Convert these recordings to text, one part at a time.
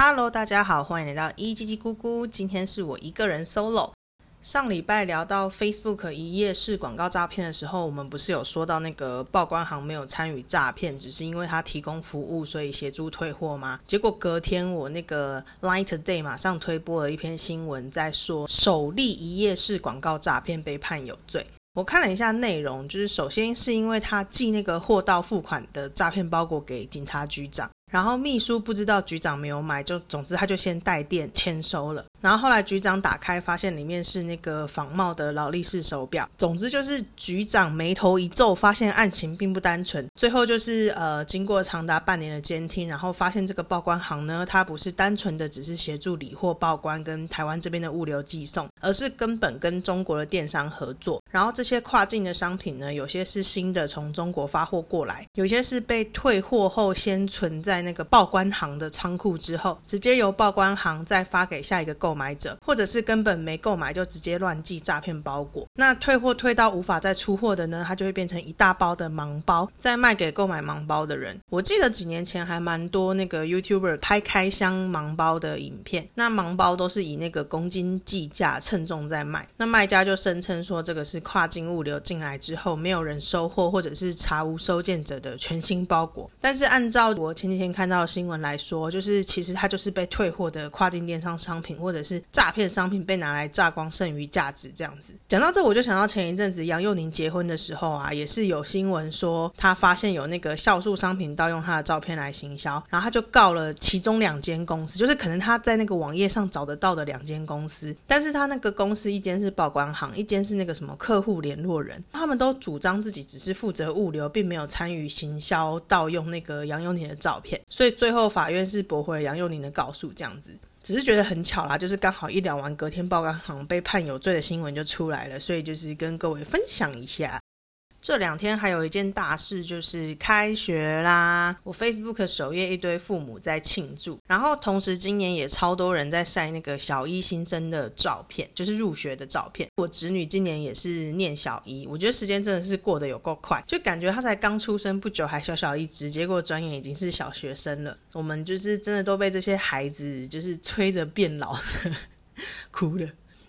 Hello，大家好，欢迎来到一叽叽咕咕。今天是我一个人 solo。上礼拜聊到 Facebook 一页式广告诈骗的时候，我们不是有说到那个报关行没有参与诈骗，只是因为他提供服务，所以协助退货吗？结果隔天我那个 Light Day 马上推播了一篇新闻，在说首例一页式广告诈骗被判有罪。我看了一下内容，就是首先是因为他寄那个货到付款的诈骗包裹给警察局长。然后秘书不知道局长没有买，就总之他就先带电签收了。然后后来局长打开，发现里面是那个仿冒的劳力士手表。总之就是局长眉头一皱，发现案情并不单纯。最后就是呃，经过长达半年的监听，然后发现这个报关行呢，它不是单纯的只是协助理货报关跟台湾这边的物流寄送，而是根本跟中国的电商合作。然后这些跨境的商品呢，有些是新的从中国发货过来，有些是被退货后先存在。那个报关行的仓库之后，直接由报关行再发给下一个购购买者，或者是根本没购买就直接乱寄诈骗包裹。那退货退到无法再出货的呢，它就会变成一大包的盲包，再卖给购买盲包的人。我记得几年前还蛮多那个 YouTuber 拍开箱盲包的影片，那盲包都是以那个公斤计价称重在卖，那卖家就声称说这个是跨境物流进来之后没有人收货或者是查无收件者的全新包裹。但是按照我前几天。看到新闻来说，就是其实它就是被退货的跨境电商商品，或者是诈骗商品被拿来榨光剩余价值这样子。讲到这，我就想到前一阵子杨佑宁结婚的时候啊，也是有新闻说他发现有那个酵素商品盗用他的照片来行销，然后他就告了其中两间公司，就是可能他在那个网页上找得到的两间公司，但是他那个公司一间是报关行，一间是那个什么客户联络人，他们都主张自己只是负责物流，并没有参与行销盗用那个杨佑宁的照片。所以最后法院是驳回了杨佑宁的告诉，这样子只是觉得很巧啦，就是刚好一聊完，隔天报关行被判有罪的新闻就出来了，所以就是跟各位分享一下。这两天还有一件大事，就是开学啦！我 Facebook 首页一堆父母在庆祝，然后同时今年也超多人在晒那个小一新生的照片，就是入学的照片。我侄女今年也是念小一，我觉得时间真的是过得有够快，就感觉她才刚出生不久，还小小一只，结果转眼已经是小学生了。我们就是真的都被这些孩子就是催着变老，哭了。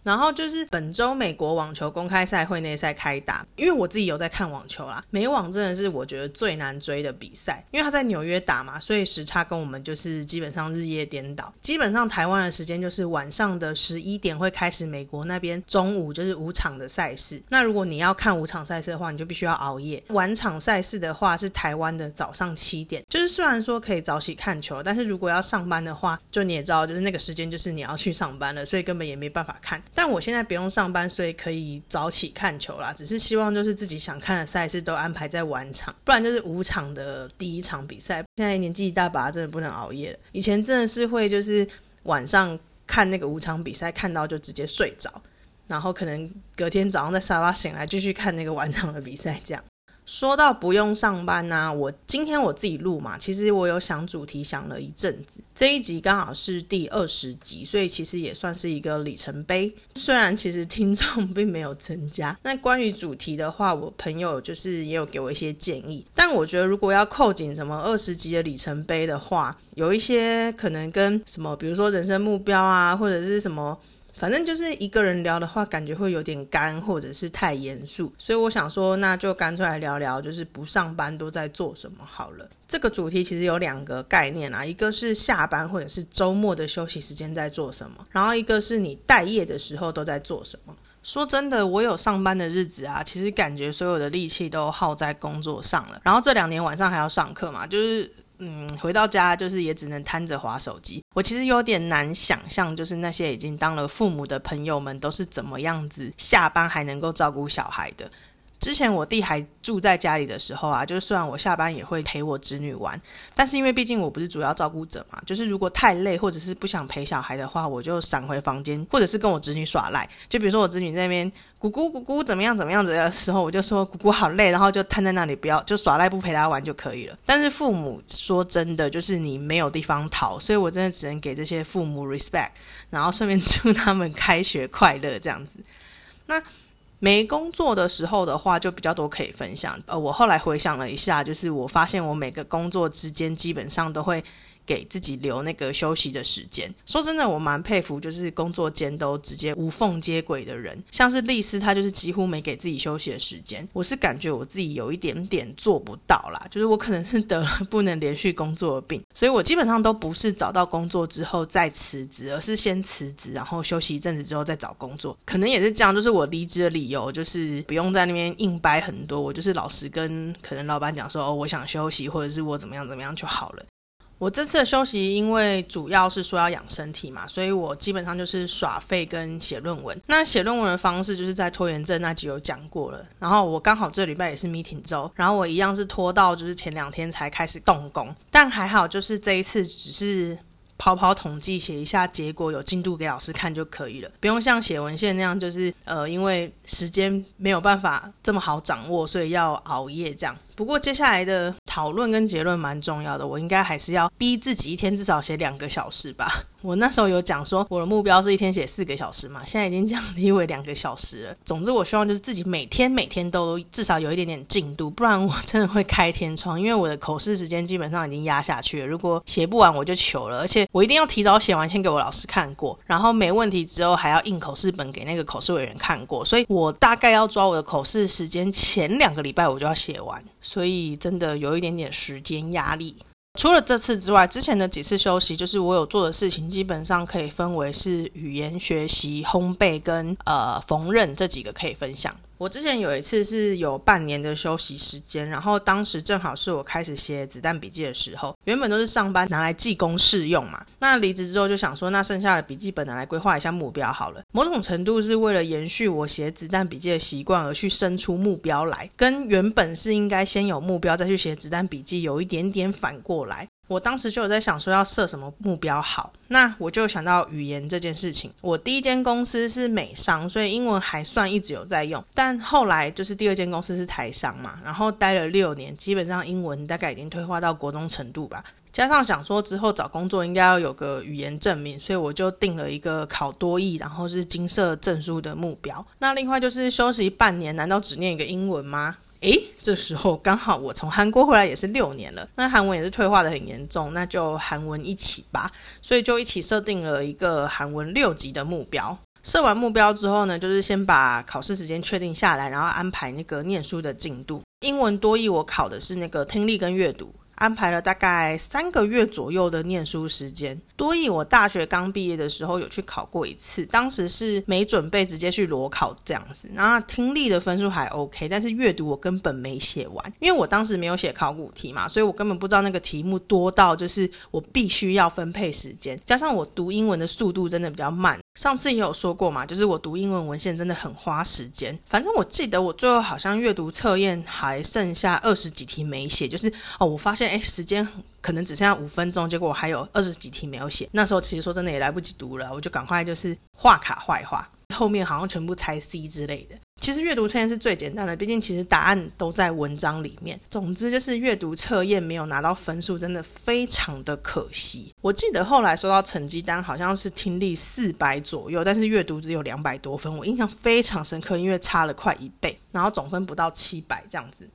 然后就是本周美国网球公开赛会内赛开打，因为我自己有在看网球啦。美网真的是我觉得最难追的比赛，因为他在纽约打嘛，所以时差跟我们就是基本上日夜颠倒。基本上台湾的时间就是晚上的十一点会开始，美国那边中午就是五场的赛事。那如果你要看五场赛事的话，你就必须要熬夜。晚场赛事的话是台湾的早上七点，就是虽然说可以早起看球，但是如果要上班的话，就你也知道，就是那个时间就是你要去上班了，所以根本也没办法看。但我现在不用上班，所以可以早起看球啦。只是希望就是自己想看的赛事都安排在晚场，不然就是五场的第一场比赛。现在年纪一大把，真的不能熬夜了。以前真的是会就是晚上看那个五场比赛，看到就直接睡着，然后可能隔天早上在沙发醒来继续看那个晚场的比赛，这样。说到不用上班呢，我今天我自己录嘛，其实我有想主题想了一阵子，这一集刚好是第二十集，所以其实也算是一个里程碑。虽然其实听众并没有增加，那关于主题的话，我朋友就是也有给我一些建议，但我觉得如果要扣紧什么二十集的里程碑的话，有一些可能跟什么，比如说人生目标啊，或者是什么。反正就是一个人聊的话，感觉会有点干，或者是太严肃，所以我想说，那就干脆来聊聊，就是不上班都在做什么好了。这个主题其实有两个概念啊，一个是下班或者是周末的休息时间在做什么，然后一个是你待业的时候都在做什么。说真的，我有上班的日子啊，其实感觉所有的力气都耗在工作上了。然后这两年晚上还要上课嘛，就是。嗯，回到家就是也只能摊着划手机。我其实有点难想象，就是那些已经当了父母的朋友们都是怎么样子下班还能够照顾小孩的。之前我弟还住在家里的时候啊，就是虽然我下班也会陪我侄女玩，但是因为毕竟我不是主要照顾者嘛，就是如果太累或者是不想陪小孩的话，我就闪回房间，或者是跟我侄女耍赖。就比如说我侄女那边咕咕咕咕怎么样怎么样子的时候，我就说咕咕好累，然后就瘫在那里，不要就耍赖不陪她玩就可以了。但是父母说真的，就是你没有地方逃，所以我真的只能给这些父母 respect，然后顺便祝他们开学快乐这样子。那。没工作的时候的话，就比较多可以分享。呃，我后来回想了一下，就是我发现我每个工作之间基本上都会给自己留那个休息的时间。说真的，我蛮佩服就是工作间都直接无缝接轨的人，像是丽丝，她就是几乎没给自己休息的时间。我是感觉我自己有一点点做不到啦，就是我可能是得了不能连续工作的病，所以我基本上都不是找到工作之后再辞职，而是先辞职，然后休息一阵子之后再找工作。可能也是这样，就是我离职的理由就是不用在那边硬掰很多，我就是老实跟可能老板讲说，哦，我想休息，或者是我怎么样怎么样就好了。我这次的休息，因为主要是说要养身体嘛，所以我基本上就是耍废跟写论文。那写论文的方式，就是在拖延症那集有讲过了。然后我刚好这礼拜也是 meeting 周，然后我一样是拖到就是前两天才开始动工。但还好，就是这一次只是跑跑统计，写一下结果，有进度给老师看就可以了，不用像写文献那样，就是呃，因为时间没有办法这么好掌握，所以要熬夜这样。不过接下来的讨论跟结论蛮重要的，我应该还是要逼自己一天至少写两个小时吧。我那时候有讲说我的目标是一天写四个小时嘛，现在已经降低为两个小时了。总之，我希望就是自己每天每天都至少有一点点进度，不然我真的会开天窗，因为我的口试时间基本上已经压下去了。如果写不完，我就糗了。而且我一定要提早写完，先给我老师看过，然后没问题之后还要印口试本给那个口试委员看过。所以我大概要抓我的口试时间，前两个礼拜我就要写完。所以真的有一点点时间压力。除了这次之外，之前的几次休息，就是我有做的事情，基本上可以分为是语言学习、烘焙跟呃缝纫这几个可以分享。我之前有一次是有半年的休息时间，然后当时正好是我开始写子弹笔记的时候，原本都是上班拿来记公试用嘛。那离职之后就想说，那剩下的笔记本拿来规划一下目标好了。某种程度是为了延续我写子弹笔记的习惯而去生出目标来，跟原本是应该先有目标再去写子弹笔记有一点点反过来。我当时就有在想说要设什么目标好，那我就想到语言这件事情。我第一间公司是美商，所以英文还算一直有在用。但后来就是第二间公司是台商嘛，然后待了六年，基本上英文大概已经退化到国中程度吧。加上想说之后找工作应该要有个语言证明，所以我就定了一个考多译，然后是金色证书的目标。那另外就是休息半年，难道只念一个英文吗？诶，这时候刚好我从韩国回来也是六年了，那韩文也是退化的很严重，那就韩文一起吧，所以就一起设定了一个韩文六级的目标。设完目标之后呢，就是先把考试时间确定下来，然后安排那个念书的进度。英文多译我考的是那个听力跟阅读。安排了大概三个月左右的念书时间。多益，我大学刚毕业的时候有去考过一次，当时是没准备直接去裸考这样子。那听力的分数还 OK，但是阅读我根本没写完，因为我当时没有写考古题嘛，所以我根本不知道那个题目多到就是我必须要分配时间。加上我读英文的速度真的比较慢，上次也有说过嘛，就是我读英文文献真的很花时间。反正我记得我最后好像阅读测验还剩下二十几题没写，就是哦，我发现。哎，时间可能只剩下五分钟，结果我还有二十几题没有写。那时候其实说真的也来不及读了，我就赶快就是画卡坏画，后面好像全部猜 C 之类的。其实阅读测验是最简单的，毕竟其实答案都在文章里面。总之就是阅读测验没有拿到分数，真的非常的可惜。我记得后来收到成绩单，好像是听力四百左右，但是阅读只有两百多分，我印象非常深刻，因为差了快一倍，然后总分不到七百这样子。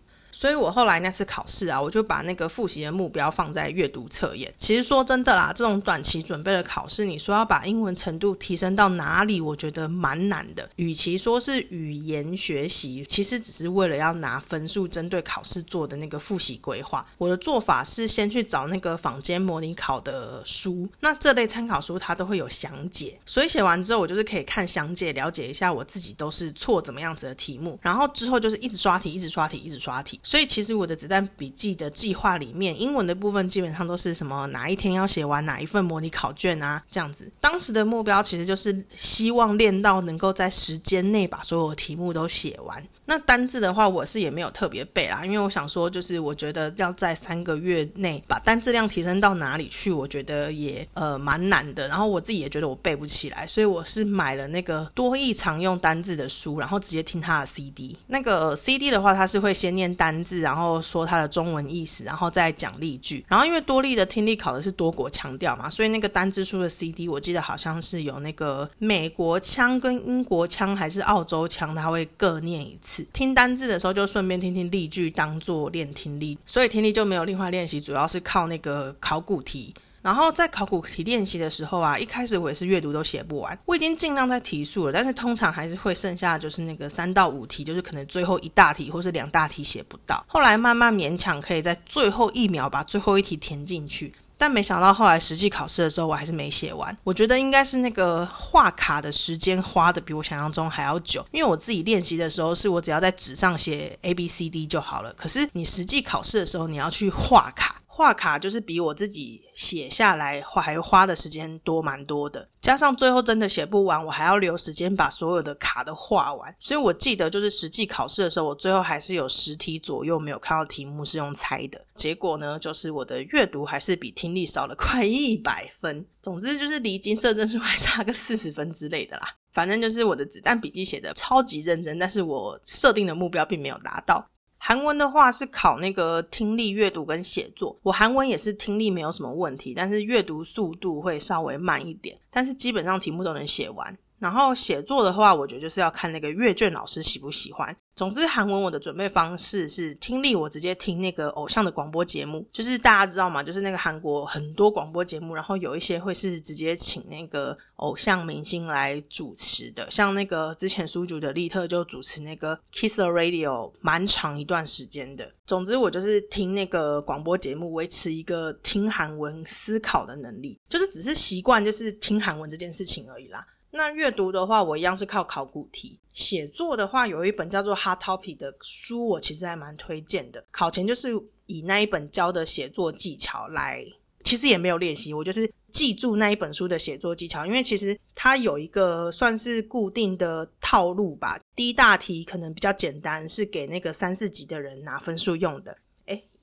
所以我后来那次考试啊，我就把那个复习的目标放在阅读测验。其实说真的啦，这种短期准备的考试，你说要把英文程度提升到哪里，我觉得蛮难的。与其说是语言学习，其实只是为了要拿分数，针对考试做的那个复习规划。我的做法是先去找那个坊间模拟考的书，那这类参考书它都会有详解，所以写完之后，我就是可以看详解，了解一下我自己都是错怎么样子的题目，然后之后就是一直刷题，一直刷题，一直刷题。所以其实我的子弹笔记的计划里面，英文的部分基本上都是什么哪一天要写完哪一份模拟考卷啊，这样子。当时的目标其实就是希望练到能够在时间内把所有题目都写完。那单字的话，我是也没有特别背啦，因为我想说，就是我觉得要在三个月内把单字量提升到哪里去，我觉得也呃蛮难的。然后我自己也觉得我背不起来，所以我是买了那个多义常用单字的书，然后直接听他的 CD。那个 CD 的话，它是会先念单字，然后说它的中文意思，然后再讲例句。然后因为多利的听力考的是多国腔调嘛，所以那个单字书的 CD，我记得好像是有那个美国腔跟英国腔还是澳洲腔，他会各念一次。听单字的时候，就顺便听听例句，当做练听力，所以听力就没有另外练习，主要是靠那个考古题。然后在考古题练习的时候啊，一开始我也是阅读都写不完，我已经尽量在提速了，但是通常还是会剩下就是那个三到五题，就是可能最后一大题或是两大题写不到。后来慢慢勉强可以在最后一秒把最后一题填进去。但没想到后来实际考试的时候，我还是没写完。我觉得应该是那个画卡的时间花的比我想象中还要久，因为我自己练习的时候，是我只要在纸上写 A B C D 就好了。可是你实际考试的时候，你要去画卡。画卡就是比我自己写下来花还花的时间多蛮多的，加上最后真的写不完，我还要留时间把所有的卡都画完。所以我记得就是实际考试的时候，我最后还是有十题左右没有看到题目是用猜的。结果呢，就是我的阅读还是比听力少了快一百分。总之就是离金色证书还差个四十分之类的啦。反正就是我的子弹笔记写的超级认真，但是我设定的目标并没有达到。韩文的话是考那个听力、阅读跟写作。我韩文也是听力没有什么问题，但是阅读速度会稍微慢一点。但是基本上题目都能写完。然后写作的话，我觉得就是要看那个阅卷老师喜不喜欢。总之，韩文我的准备方式是听力，我直接听那个偶像的广播节目，就是大家知道吗？就是那个韩国很多广播节目，然后有一些会是直接请那个偶像明星来主持的，像那个之前苏主的利特就主持那个 Kiss the Radio 蛮长一段时间的。总之，我就是听那个广播节目，维持一个听韩文思考的能力，就是只是习惯就是听韩文这件事情而已啦。那阅读的话，我一样是靠考古题。写作的话，有一本叫做《Hard Topic》的书，我其实还蛮推荐的。考前就是以那一本教的写作技巧来，其实也没有练习，我就是记住那一本书的写作技巧。因为其实它有一个算是固定的套路吧。第一大题可能比较简单，是给那个三四级的人拿分数用的。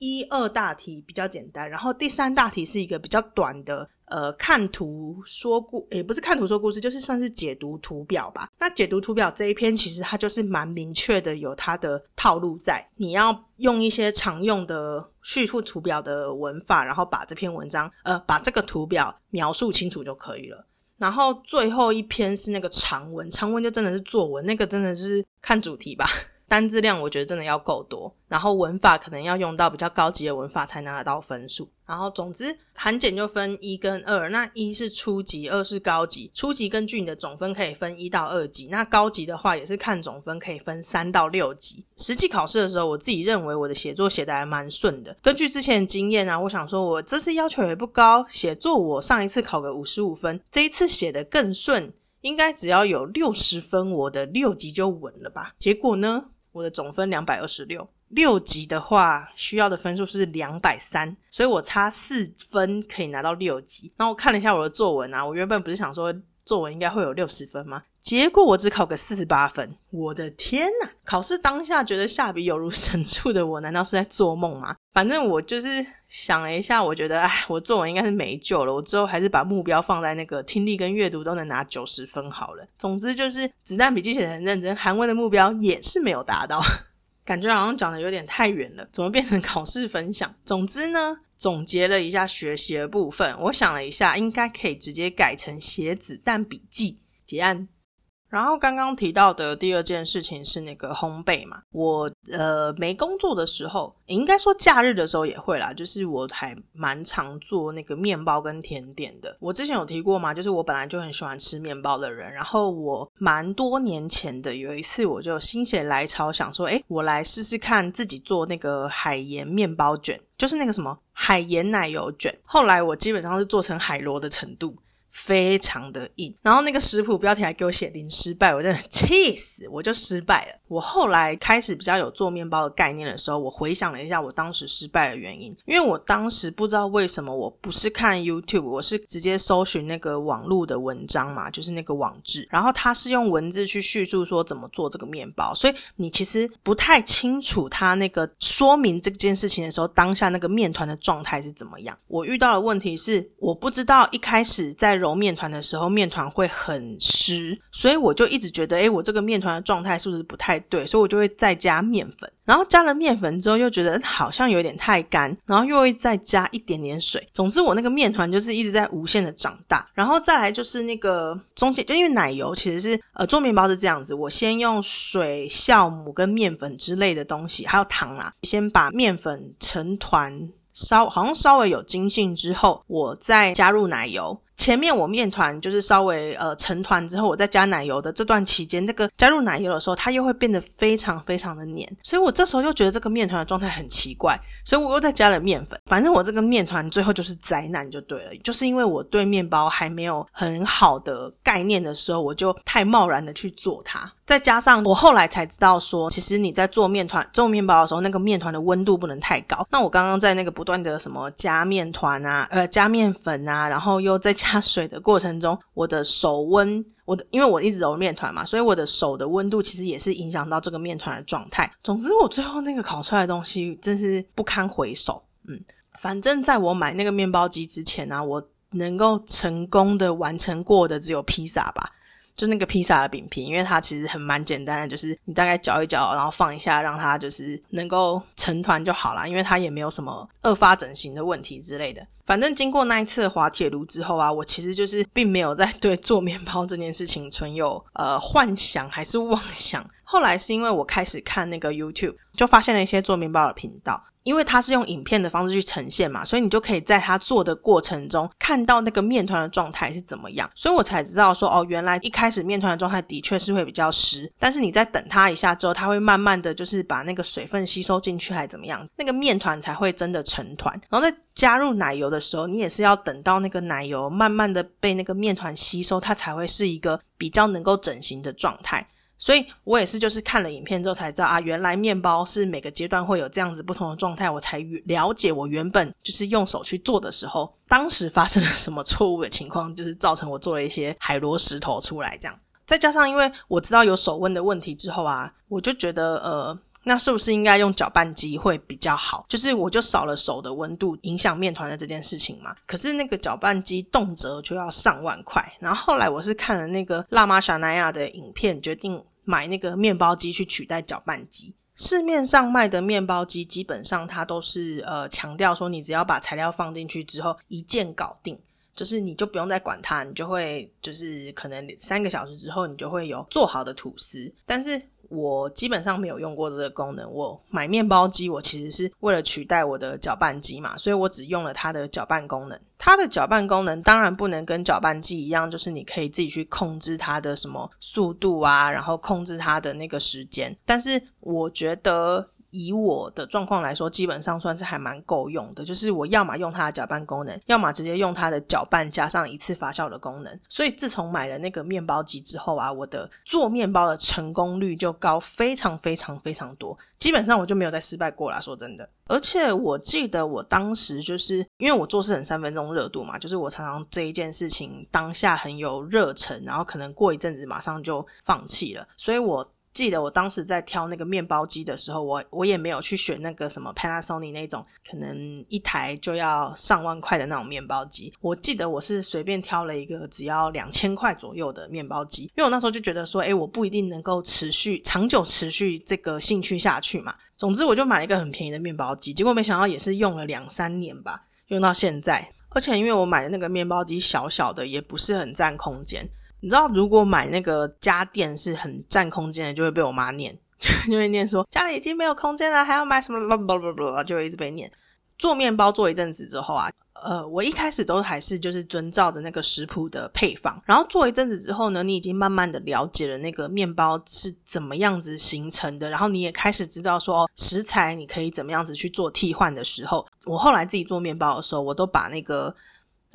一二大题比较简单，然后第三大题是一个比较短的。呃，看图说故也不是看图说故事，就是算是解读图表吧。那解读图表这一篇，其实它就是蛮明确的，有它的套路在。你要用一些常用的叙述图表的文法，然后把这篇文章呃，把这个图表描述清楚就可以了。然后最后一篇是那个长文，长文就真的是作文，那个真的是看主题吧。单字量我觉得真的要够多，然后文法可能要用到比较高级的文法才拿得到分数。然后总之韩检就分一跟二，那一是初级，二是高级。初级根据你的总分可以分一到二级，那高级的话也是看总分可以分三到六级。实际考试的时候，我自己认为我的写作写的还蛮顺的。根据之前的经验啊，我想说我这次要求也不高，写作我上一次考个五十五分，这一次写的更顺，应该只要有六十分，我的六级就稳了吧？结果呢？我的总分两百二十六，六级的话需要的分数是两百三，所以我差四分可以拿到六级。那我看了一下我的作文啊，我原本不是想说作文应该会有六十分吗？结果我只考个四十八分，我的天呐！考试当下觉得下笔有如神助的我，难道是在做梦吗？反正我就是想了一下，我觉得，哎，我作文应该是没救了。我之后还是把目标放在那个听力跟阅读都能拿九十分好了。总之就是子弹笔记写的很认真，韩文的目标也是没有达到，感觉好像讲的有点太远了，怎么变成考试分享？总之呢，总结了一下学习的部分，我想了一下，应该可以直接改成写子弹笔记结案。然后刚刚提到的第二件事情是那个烘焙嘛，我呃没工作的时候，应该说假日的时候也会啦，就是我还蛮常做那个面包跟甜点的。我之前有提过嘛，就是我本来就很喜欢吃面包的人，然后我蛮多年前的有一次，我就心血来潮想说，哎，我来试试看自己做那个海盐面包卷，就是那个什么海盐奶油卷。后来我基本上是做成海螺的程度。非常的硬，然后那个食谱标题还给我写零失败，我真的 气死，我就失败了。我后来开始比较有做面包的概念的时候，我回想了一下我当时失败的原因，因为我当时不知道为什么我不是看 YouTube，我是直接搜寻那个网络的文章嘛，就是那个网志，然后它是用文字去叙述说怎么做这个面包，所以你其实不太清楚它那个说明这件事情的时候，当下那个面团的状态是怎么样。我遇到的问题是，我不知道一开始在揉面团的时候，面团会很湿，所以我就一直觉得，哎，我这个面团的状态是不是不太？对，所以我就会再加面粉，然后加了面粉之后又觉得好像有点太干，然后又会再加一点点水。总之，我那个面团就是一直在无限的长大。然后再来就是那个中间，就因为奶油其实是呃做面包是这样子，我先用水、酵母跟面粉之类的东西，还有糖啦，先把面粉成团。稍好像稍微有筋性之后，我再加入奶油。前面我面团就是稍微呃成团之后，我再加奶油的这段期间，那个加入奶油的时候，它又会变得非常非常的黏，所以我这时候又觉得这个面团的状态很奇怪，所以我又再加了面粉。反正我这个面团最后就是灾难就对了，就是因为我对面包还没有很好的概念的时候，我就太贸然的去做它。再加上我后来才知道说，其实你在做面团、做面包的时候，那个面团的温度不能太高。那我刚刚在那个不断的什么加面团啊、呃加面粉啊，然后又再加水的过程中，我的手温，我的因为我一直揉面团嘛，所以我的手的温度其实也是影响到这个面团的状态。总之，我最后那个烤出来的东西真是不堪回首。嗯，反正在我买那个面包机之前呢，我能够成功的完成过的只有披萨吧。就那个披萨的饼皮，因为它其实很蛮简单的，就是你大概搅一搅，然后放一下，让它就是能够成团就好了。因为它也没有什么二发整形的问题之类的。反正经过那一次滑铁卢之后啊，我其实就是并没有在对做面包这件事情存有呃幻想还是妄想。后来是因为我开始看那个 YouTube，就发现了一些做面包的频道。因为它是用影片的方式去呈现嘛，所以你就可以在它做的过程中看到那个面团的状态是怎么样。所以我才知道说，哦，原来一开始面团的状态的确是会比较湿，但是你在等它一下之后，它会慢慢的就是把那个水分吸收进去，还怎么样，那个面团才会真的成团。然后在加入奶油的时候，你也是要等到那个奶油慢慢的被那个面团吸收，它才会是一个比较能够整形的状态。所以我也是，就是看了影片之后才知道啊，原来面包是每个阶段会有这样子不同的状态，我才了解我原本就是用手去做的时候，当时发生了什么错误的情况，就是造成我做了一些海螺石头出来这样。再加上因为我知道有手温的问题之后啊，我就觉得呃，那是不是应该用搅拌机会比较好？就是我就少了手的温度影响面团的这件事情嘛。可是那个搅拌机动辄就要上万块，然后后来我是看了那个辣妈小南亚的影片，决定。买那个面包机去取代搅拌机。市面上卖的面包机基本上它都是呃强调说，你只要把材料放进去之后一键搞定，就是你就不用再管它，你就会就是可能三个小时之后你就会有做好的吐司。但是我基本上没有用过这个功能。我买面包机，我其实是为了取代我的搅拌机嘛，所以我只用了它的搅拌功能。它的搅拌功能当然不能跟搅拌机一样，就是你可以自己去控制它的什么速度啊，然后控制它的那个时间。但是我觉得。以我的状况来说，基本上算是还蛮够用的。就是我要么用它的搅拌功能，要么直接用它的搅拌加上一次发酵的功能。所以自从买了那个面包机之后啊，我的做面包的成功率就高非常非常非常多。基本上我就没有再失败过啦，说真的。而且我记得我当时就是因为我做事很三分钟热度嘛，就是我常常这一件事情当下很有热忱，然后可能过一阵子马上就放弃了，所以我。记得我当时在挑那个面包机的时候，我我也没有去选那个什么 Panasonic 那种，可能一台就要上万块的那种面包机。我记得我是随便挑了一个只要两千块左右的面包机，因为我那时候就觉得说，哎，我不一定能够持续长久持续这个兴趣下去嘛。总之，我就买了一个很便宜的面包机，结果没想到也是用了两三年吧，用到现在。而且因为我买的那个面包机小小的，也不是很占空间。你知道，如果买那个家电是很占空间的，就会被我妈念，就会念说家里已经没有空间了，还要买什么？就会一直被念。做面包做一阵子之后啊，呃，我一开始都还是就是遵照着那个食谱的配方，然后做一阵子之后呢，你已经慢慢的了解了那个面包是怎么样子形成的，然后你也开始知道说食材你可以怎么样子去做替换的时候，我后来自己做面包的时候，我都把那个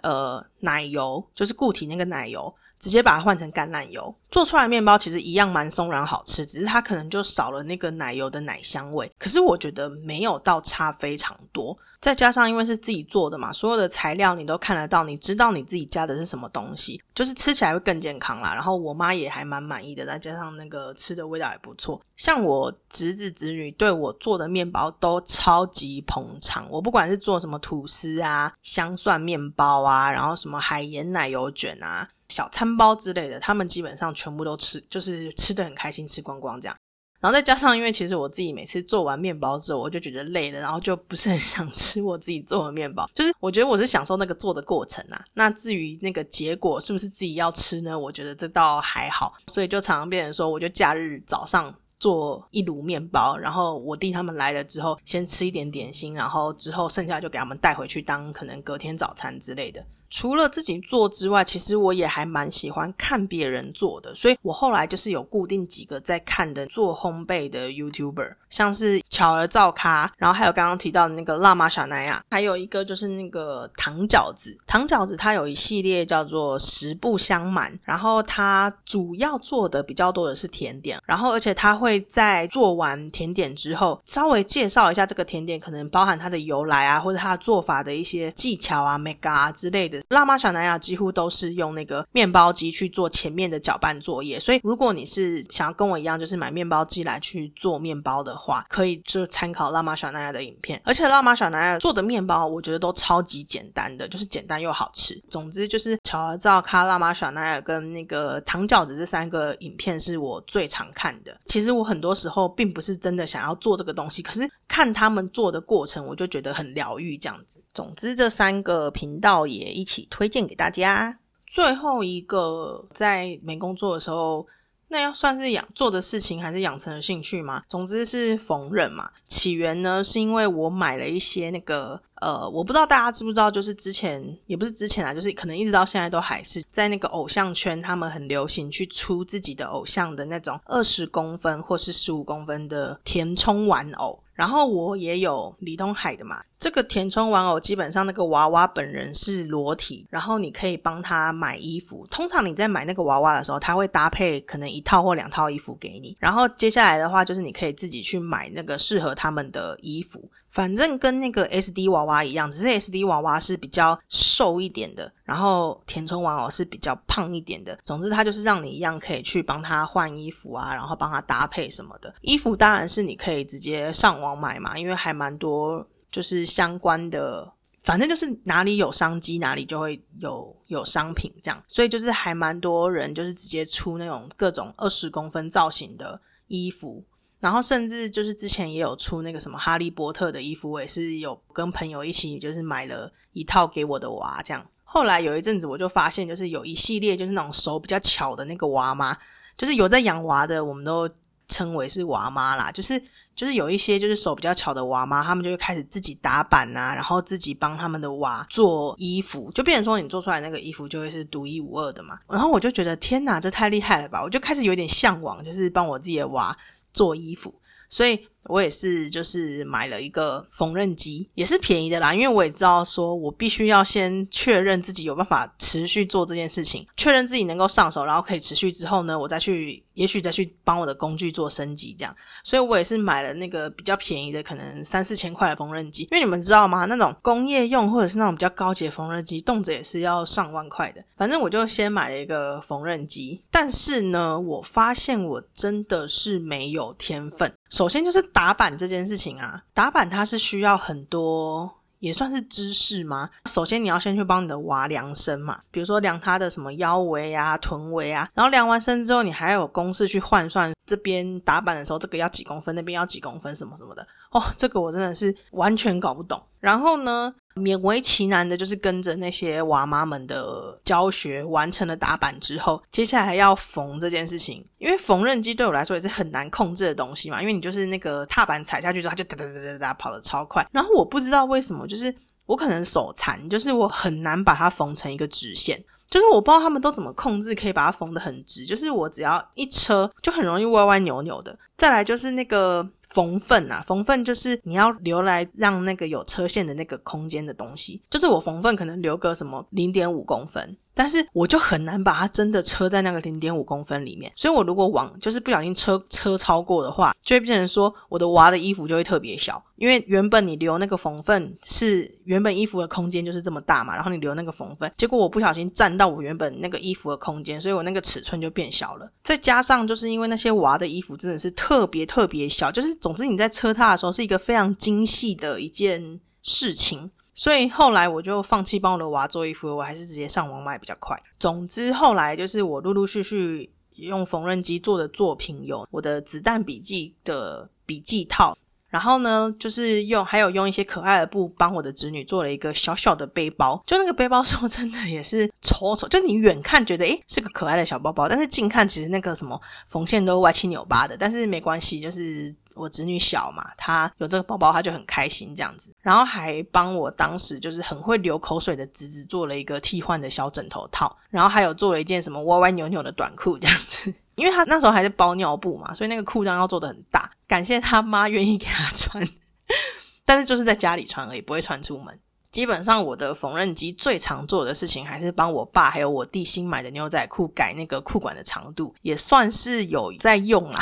呃奶油，就是固体那个奶油。直接把它换成橄榄油，做出来面包其实一样蛮松软好吃，只是它可能就少了那个奶油的奶香味。可是我觉得没有到差非常多，再加上因为是自己做的嘛，所有的材料你都看得到，你知道你自己加的是什么东西，就是吃起来会更健康啦。然后我妈也还蛮满意的，再加上那个吃的味道也不错。像我侄子侄女对我做的面包都超级捧场，我不管是做什么吐司啊、香蒜面包啊，然后什么海盐奶油卷啊。小餐包之类的，他们基本上全部都吃，就是吃的很开心，吃光光这样。然后再加上，因为其实我自己每次做完面包之后，我就觉得累了，然后就不是很 想吃我自己做的面包。就是我觉得我是享受那个做的过程啊。那至于那个结果是不是自己要吃呢？我觉得这倒还好。所以就常常变成说，我就假日早上做一炉面包，然后我弟他们来了之后，先吃一点点心，然后之后剩下就给他们带回去当可能隔天早餐之类的。除了自己做之外，其实我也还蛮喜欢看别人做的，所以我后来就是有固定几个在看的做烘焙的 YouTuber，像是巧儿造咖，然后还有刚刚提到的那个辣妈小奈亚，还有一个就是那个糖饺子。糖饺子它有一系列叫做十步香满，然后它主要做的比较多的是甜点，然后而且它会会在做完甜点之后，稍微介绍一下这个甜点可能包含它的由来啊，或者它做法的一些技巧啊、mega 啊之类的。辣妈小南亚几乎都是用那个面包机去做前面的搅拌作业，所以如果你是想要跟我一样，就是买面包机来去做面包的话，可以就参考辣妈小南亚的影片。而且辣妈小南亚做的面包，我觉得都超级简单的，就是简单又好吃。总之就是乔儿照咖、辣妈小南亚跟那个糖饺子这三个影片是我最常看的。其实我很多时候并不是真的想要做这个东西，可是看他们做的过程，我就觉得很疗愈这样子。总之这三个频道也一。起推荐给大家。最后一个在没工作的时候，那要算是养做的事情，还是养成了兴趣吗？总之是缝纫嘛。起源呢，是因为我买了一些那个呃，我不知道大家知不知道，就是之前也不是之前啊，就是可能一直到现在都还是在那个偶像圈，他们很流行去出自己的偶像的那种二十公分或是十五公分的填充玩偶。然后我也有李东海的嘛，这个填充玩偶基本上那个娃娃本人是裸体，然后你可以帮他买衣服。通常你在买那个娃娃的时候，他会搭配可能一套或两套衣服给你。然后接下来的话就是你可以自己去买那个适合他们的衣服。反正跟那个 S D 娃娃一样，只是 S D 娃娃是比较瘦一点的，然后填充玩偶是比较胖一点的。总之，它就是让你一样可以去帮他换衣服啊，然后帮他搭配什么的。衣服当然是你可以直接上网买嘛，因为还蛮多就是相关的，反正就是哪里有商机，哪里就会有有商品这样。所以就是还蛮多人就是直接出那种各种二十公分造型的衣服。然后甚至就是之前也有出那个什么哈利波特的衣服，我也是有跟朋友一起就是买了一套给我的娃这样。后来有一阵子我就发现，就是有一系列就是那种手比较巧的那个娃妈，就是有在养娃的，我们都称为是娃妈啦。就是就是有一些就是手比较巧的娃妈，他们就会开始自己打版啊，然后自己帮他们的娃做衣服，就变成说你做出来那个衣服就会是独一无二的嘛。然后我就觉得天哪，这太厉害了吧！我就开始有点向往，就是帮我自己的娃。做衣服，所以我也是，就是买了一个缝纫机，也是便宜的啦。因为我也知道，说我必须要先确认自己有办法持续做这件事情，确认自己能够上手，然后可以持续之后呢，我再去。也许再去帮我的工具做升级，这样，所以我也是买了那个比较便宜的，可能三四千块的缝纫机。因为你们知道吗？那种工业用或者是那种比较高级的缝纫机，动辄也是要上万块的。反正我就先买了一个缝纫机，但是呢，我发现我真的是没有天分。首先就是打板这件事情啊，打板它是需要很多。也算是知识吗？首先你要先去帮你的娃量身嘛，比如说量他的什么腰围啊、臀围啊，然后量完身之后，你还有公式去换算这边打板的时候，这个要几公分，那边要几公分，什么什么的。哦，这个我真的是完全搞不懂。然后呢？勉为其难的，就是跟着那些娃妈们的教学完成了打板之后，接下来还要缝这件事情。因为缝纫机对我来说也是很难控制的东西嘛，因为你就是那个踏板踩下去之后，它就哒哒哒哒哒跑得超快。然后我不知道为什么，就是我可能手残，就是我很难把它缝成一个直线。就是我不知道他们都怎么控制，可以把它缝得很直。就是我只要一车，就很容易歪歪扭扭的。再来就是那个。缝缝啊，缝缝就是你要留来让那个有车线的那个空间的东西，就是我缝缝可能留个什么零点五公分。但是我就很难把它真的车在那个零点五公分里面，所以我如果往就是不小心车车超过的话，就会变成说我的娃的衣服就会特别小，因为原本你留那个缝缝是原本衣服的空间就是这么大嘛，然后你留那个缝缝，结果我不小心占到我原本那个衣服的空间，所以我那个尺寸就变小了。再加上就是因为那些娃的衣服真的是特别特别小，就是总之你在车它的时候是一个非常精细的一件事情。所以后来我就放弃帮我的娃做衣服，我还是直接上网买比较快。总之后来就是我陆陆续续用缝纫机做的作品有我的子弹笔记的笔记套，然后呢，就是用还有用一些可爱的布帮我的侄女做了一个小小的背包。就那个背包说真的也是丑丑，就你远看觉得诶是个可爱的小包包，但是近看其实那个什么缝线都歪七扭八的。但是没关系，就是我侄女小嘛，她有这个包包，她就很开心这样子。然后还帮我当时就是很会流口水的侄子做了一个替换的小枕头套，然后还有做了一件什么歪歪扭扭的短裤这样子。因为他那时候还是包尿布嘛，所以那个裤裆要做的很大。感谢他妈愿意给他穿，但是就是在家里穿而已，不会穿出门。基本上我的缝纫机最常做的事情，还是帮我爸还有我弟新买的牛仔裤改那个裤管的长度，也算是有在用啦。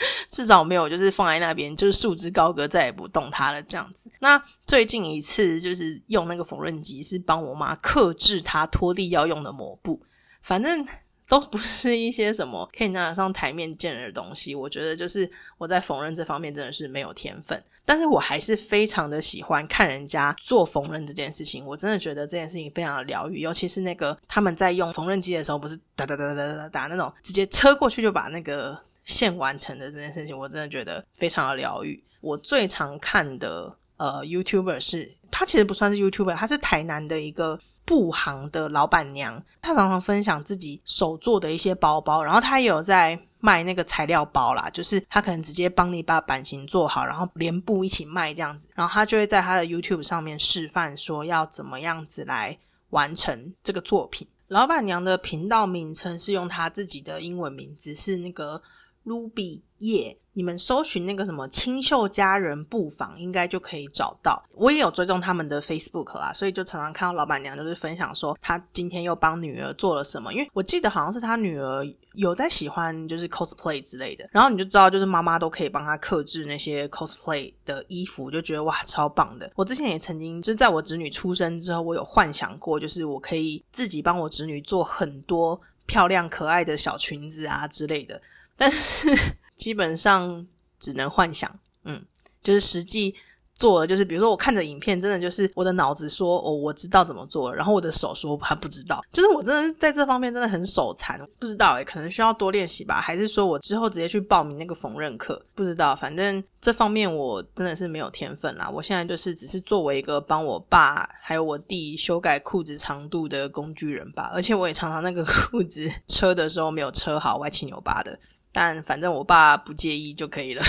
至少没有就是放在那边，就是束之高阁，再也不动它了这样子。那最近一次就是用那个缝纫机，是帮我妈克制她拖地要用的抹布，反正。都不是一些什么可以拿得上台面见人的东西。我觉得就是我在缝纫这方面真的是没有天分，但是我还是非常的喜欢看人家做缝纫这件事情。我真的觉得这件事情非常的疗愈，尤其是那个他们在用缝纫机的时候，不是哒哒哒哒哒哒哒那种直接车过去就把那个现完成的这件事情，我真的觉得非常的疗愈。我最常看的呃 YouTuber 是，他其实不算是 YouTuber，他是台南的一个。布行的老板娘，她常常分享自己手做的一些包包，然后她也有在卖那个材料包啦，就是她可能直接帮你把版型做好，然后连布一起卖这样子，然后她就会在她的 YouTube 上面示范说要怎么样子来完成这个作品。老板娘的频道名称是用她自己的英文名字，是那个 Ruby 叶。你们搜寻那个什么清秀佳人布坊，应该就可以找到。我也有追踪他们的 Facebook 啦，所以就常常看到老板娘就是分享说，她今天又帮女儿做了什么。因为我记得好像是她女儿有在喜欢就是 cosplay 之类的，然后你就知道就是妈妈都可以帮她克制那些 cosplay 的衣服，就觉得哇超棒的。我之前也曾经就是在我侄女出生之后，我有幻想过，就是我可以自己帮我侄女做很多漂亮可爱的小裙子啊之类的，但是。基本上只能幻想，嗯，就是实际做了，就是比如说我看着影片，真的就是我的脑子说哦，我知道怎么做，然后我的手说还不知道，就是我真的在这方面真的很手残，不知道诶可能需要多练习吧，还是说我之后直接去报名那个缝纫课，不知道，反正这方面我真的是没有天分啦。我现在就是只是作为一个帮我爸还有我弟修改裤子长度的工具人吧，而且我也常常那个裤子车的时候没有车好，歪七扭八的。但反正我爸不介意就可以了。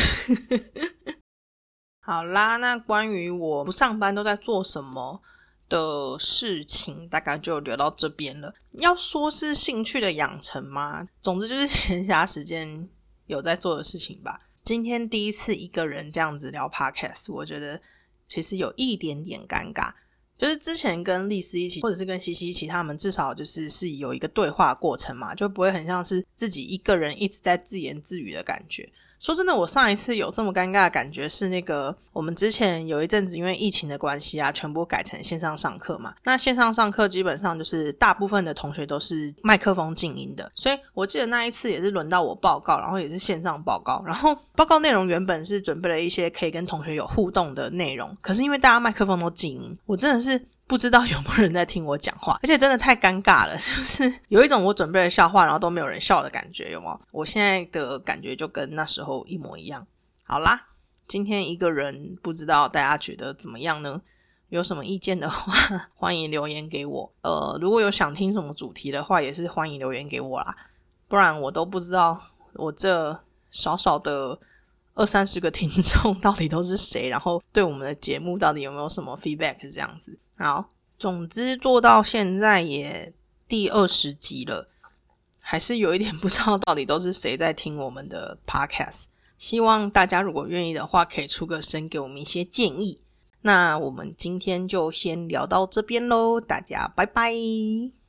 好啦，那关于我不上班都在做什么的事情，大概就聊到这边了。要说是兴趣的养成吗？总之就是闲暇时间有在做的事情吧。今天第一次一个人这样子聊 podcast，我觉得其实有一点点尴尬。就是之前跟丽丝一起，或者是跟西西一起，他们至少就是是有一个对话过程嘛，就不会很像是自己一个人一直在自言自语的感觉。说真的，我上一次有这么尴尬的感觉是那个我们之前有一阵子因为疫情的关系啊，全部改成线上上课嘛。那线上上课基本上就是大部分的同学都是麦克风静音的，所以我记得那一次也是轮到我报告，然后也是线上报告。然后报告内容原本是准备了一些可以跟同学有互动的内容，可是因为大家麦克风都静音，我真的是。不知道有没有人在听我讲话，而且真的太尴尬了，就是有一种我准备了笑话，然后都没有人笑的感觉，有吗？我现在的感觉就跟那时候一模一样。好啦，今天一个人，不知道大家觉得怎么样呢？有什么意见的话，欢迎留言给我。呃，如果有想听什么主题的话，也是欢迎留言给我啦。不然我都不知道我这少少的二三十个听众到底都是谁，然后对我们的节目到底有没有什么 feedback 这样子。好，总之做到现在也第二十集了，还是有一点 不知道到底都是谁在听我们的 podcast。希望大家如果愿意的话，可以出个声给我们一些建议。那我们今天就先聊到这边喽，大家拜拜。